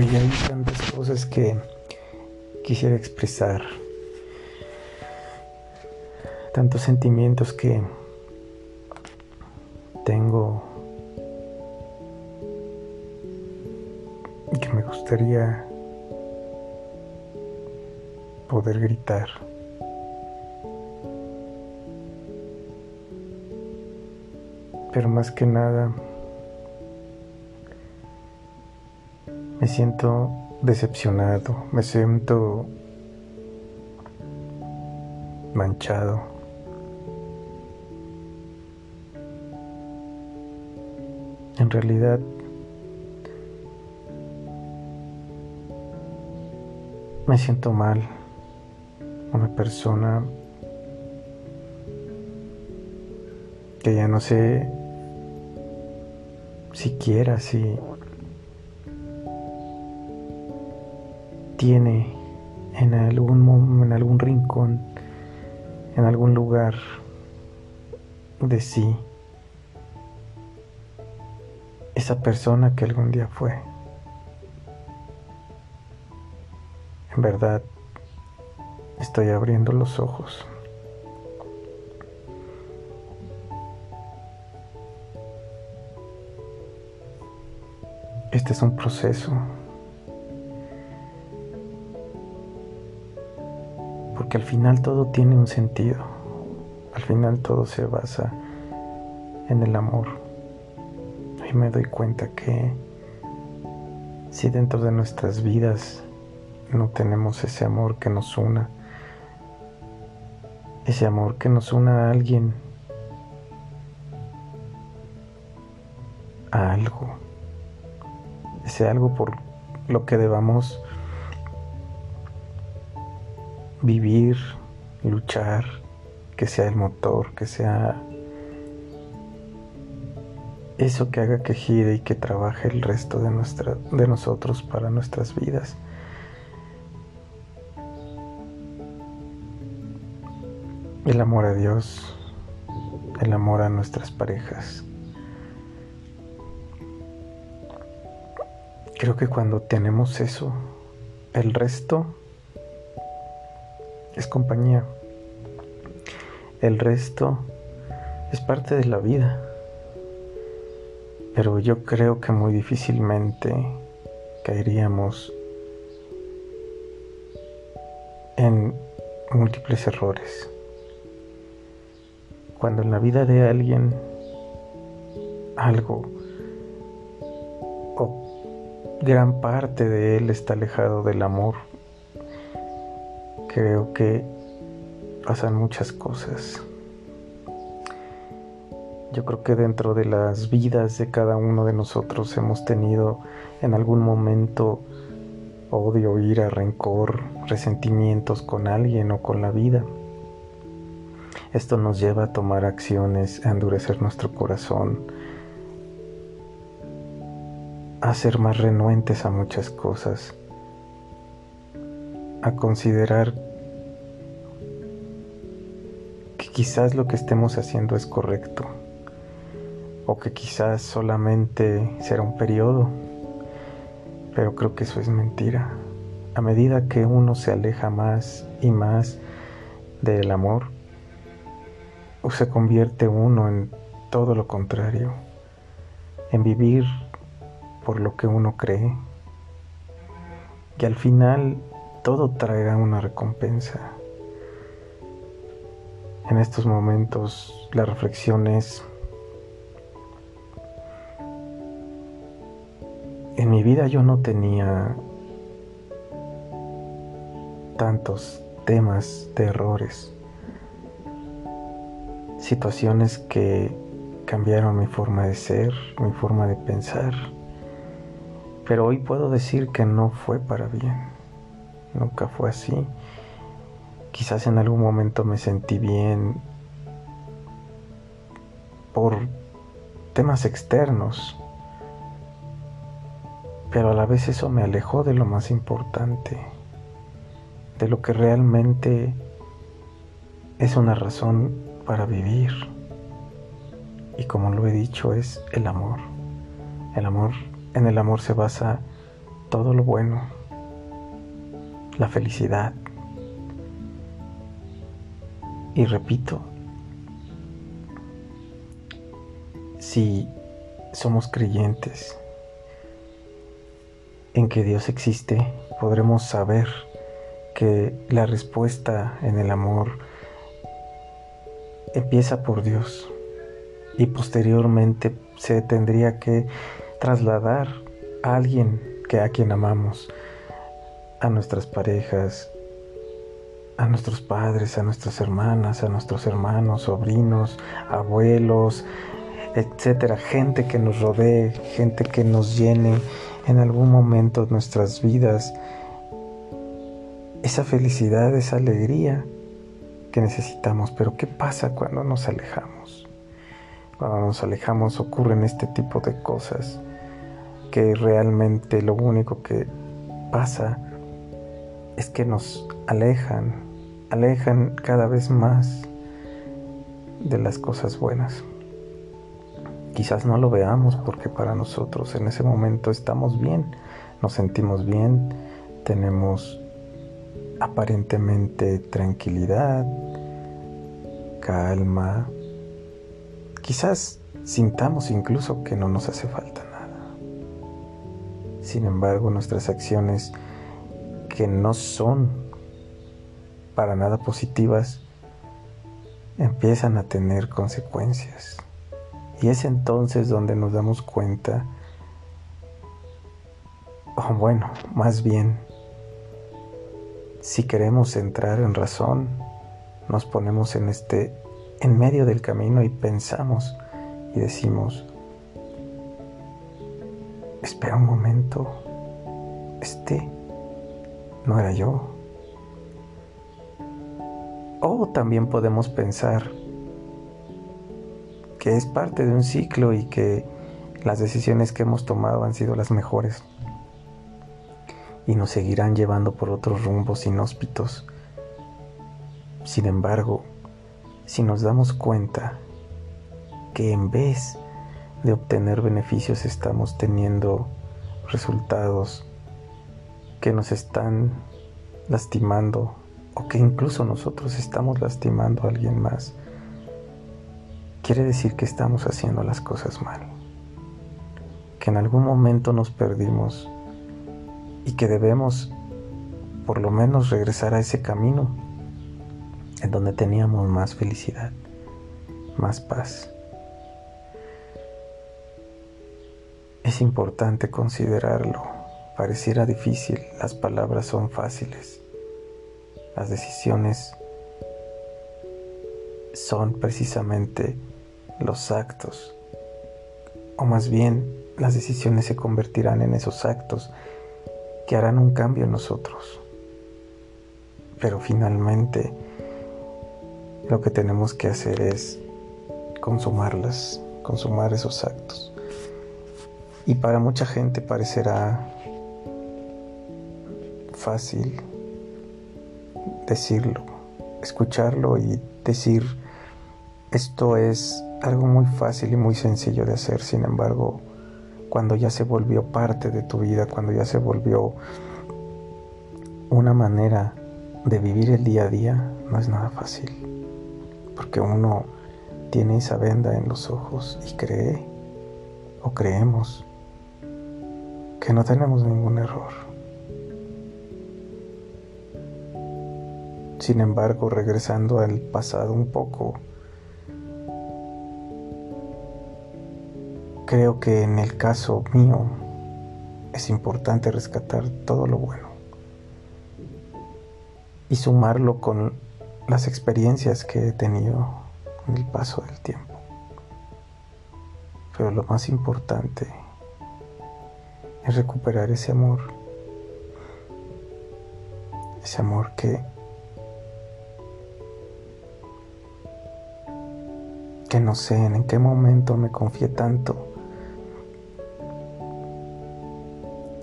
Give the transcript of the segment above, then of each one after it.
y hay tantas cosas que quisiera expresar, tantos sentimientos que tengo que me gustaría poder gritar. Pero más que nada, me siento decepcionado, me siento manchado. En realidad, me siento mal una persona que ya no sé siquiera si tiene en algún en algún rincón en algún lugar de sí esa persona que algún día fue en verdad Estoy abriendo los ojos. Este es un proceso. Porque al final todo tiene un sentido. Al final todo se basa en el amor. Y me doy cuenta que si dentro de nuestras vidas no tenemos ese amor que nos una, ese amor que nos una a alguien, a algo, ese algo por lo que debamos vivir, luchar, que sea el motor, que sea eso que haga que gire y que trabaje el resto de, nuestra, de nosotros para nuestras vidas. el amor a Dios, el amor a nuestras parejas. Creo que cuando tenemos eso, el resto es compañía. El resto es parte de la vida. Pero yo creo que muy difícilmente caeríamos en múltiples errores. Cuando en la vida de alguien algo o gran parte de él está alejado del amor, creo que pasan muchas cosas. Yo creo que dentro de las vidas de cada uno de nosotros hemos tenido en algún momento odio, ira, rencor, resentimientos con alguien o con la vida. Esto nos lleva a tomar acciones, a endurecer nuestro corazón, a ser más renuentes a muchas cosas, a considerar que quizás lo que estemos haciendo es correcto o que quizás solamente será un periodo, pero creo que eso es mentira. A medida que uno se aleja más y más del amor, o se convierte uno en todo lo contrario, en vivir por lo que uno cree, y al final todo traerá una recompensa. En estos momentos la reflexión es, en mi vida yo no tenía tantos temas de errores situaciones que cambiaron mi forma de ser, mi forma de pensar. Pero hoy puedo decir que no fue para bien. Nunca fue así. Quizás en algún momento me sentí bien por temas externos. Pero a la vez eso me alejó de lo más importante, de lo que realmente es una razón para vivir. Y como lo he dicho, es el amor. El amor, en el amor se basa todo lo bueno, la felicidad. Y repito, si somos creyentes en que Dios existe, podremos saber que la respuesta en el amor empieza por Dios y posteriormente se tendría que trasladar a alguien que a quien amamos, a nuestras parejas, a nuestros padres, a nuestras hermanas, a nuestros hermanos, sobrinos, abuelos, etcétera, gente que nos rodee, gente que nos llene en algún momento nuestras vidas esa felicidad, esa alegría que necesitamos. Pero ¿qué pasa cuando nos alejamos? Cuando nos alejamos ocurren este tipo de cosas que realmente lo único que pasa es que nos alejan, alejan cada vez más de las cosas buenas. Quizás no lo veamos porque para nosotros en ese momento estamos bien, nos sentimos bien, tenemos aparentemente tranquilidad, calma. Quizás sintamos incluso que no nos hace falta nada. Sin embargo, nuestras acciones que no son para nada positivas empiezan a tener consecuencias. Y es entonces donde nos damos cuenta, o bueno, más bien si queremos entrar en razón, nos ponemos en este en medio del camino y pensamos y decimos, espera un momento, este no era yo. O también podemos pensar que es parte de un ciclo y que las decisiones que hemos tomado han sido las mejores y nos seguirán llevando por otros rumbos inhóspitos. Sin embargo, si nos damos cuenta que en vez de obtener beneficios estamos teniendo resultados que nos están lastimando o que incluso nosotros estamos lastimando a alguien más, quiere decir que estamos haciendo las cosas mal, que en algún momento nos perdimos y que debemos por lo menos regresar a ese camino en donde teníamos más felicidad, más paz. Es importante considerarlo. Pareciera difícil, las palabras son fáciles. Las decisiones son precisamente los actos. O más bien, las decisiones se convertirán en esos actos que harán un cambio en nosotros. Pero finalmente lo que tenemos que hacer es consumarlas, consumar esos actos. Y para mucha gente parecerá fácil decirlo, escucharlo y decir, esto es algo muy fácil y muy sencillo de hacer, sin embargo, cuando ya se volvió parte de tu vida, cuando ya se volvió una manera de vivir el día a día, no es nada fácil. Porque uno tiene esa venda en los ojos y cree o creemos que no tenemos ningún error. Sin embargo, regresando al pasado un poco, Creo que en el caso mío es importante rescatar todo lo bueno y sumarlo con las experiencias que he tenido en el paso del tiempo. Pero lo más importante es recuperar ese amor, ese amor que que no sé en qué momento me confié tanto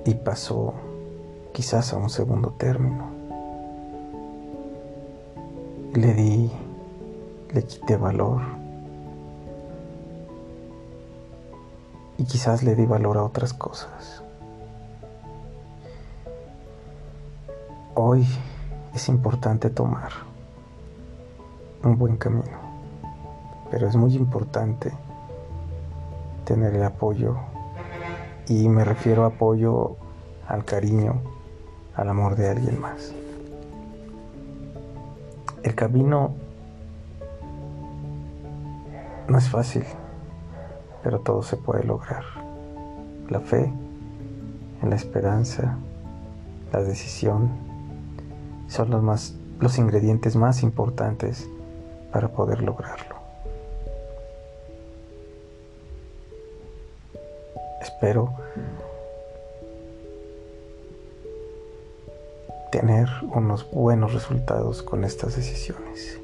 y pasó quizás a un segundo término. Le di, le quité valor y quizás le di valor a otras cosas. Hoy es importante tomar un buen camino, pero es muy importante tener el apoyo y me refiero a apoyo al cariño, al amor de alguien más. El camino no es fácil, pero todo se puede lograr. La fe, la esperanza, la decisión son los, más, los ingredientes más importantes para poder lograrlo. Espero tener unos buenos resultados con estas decisiones.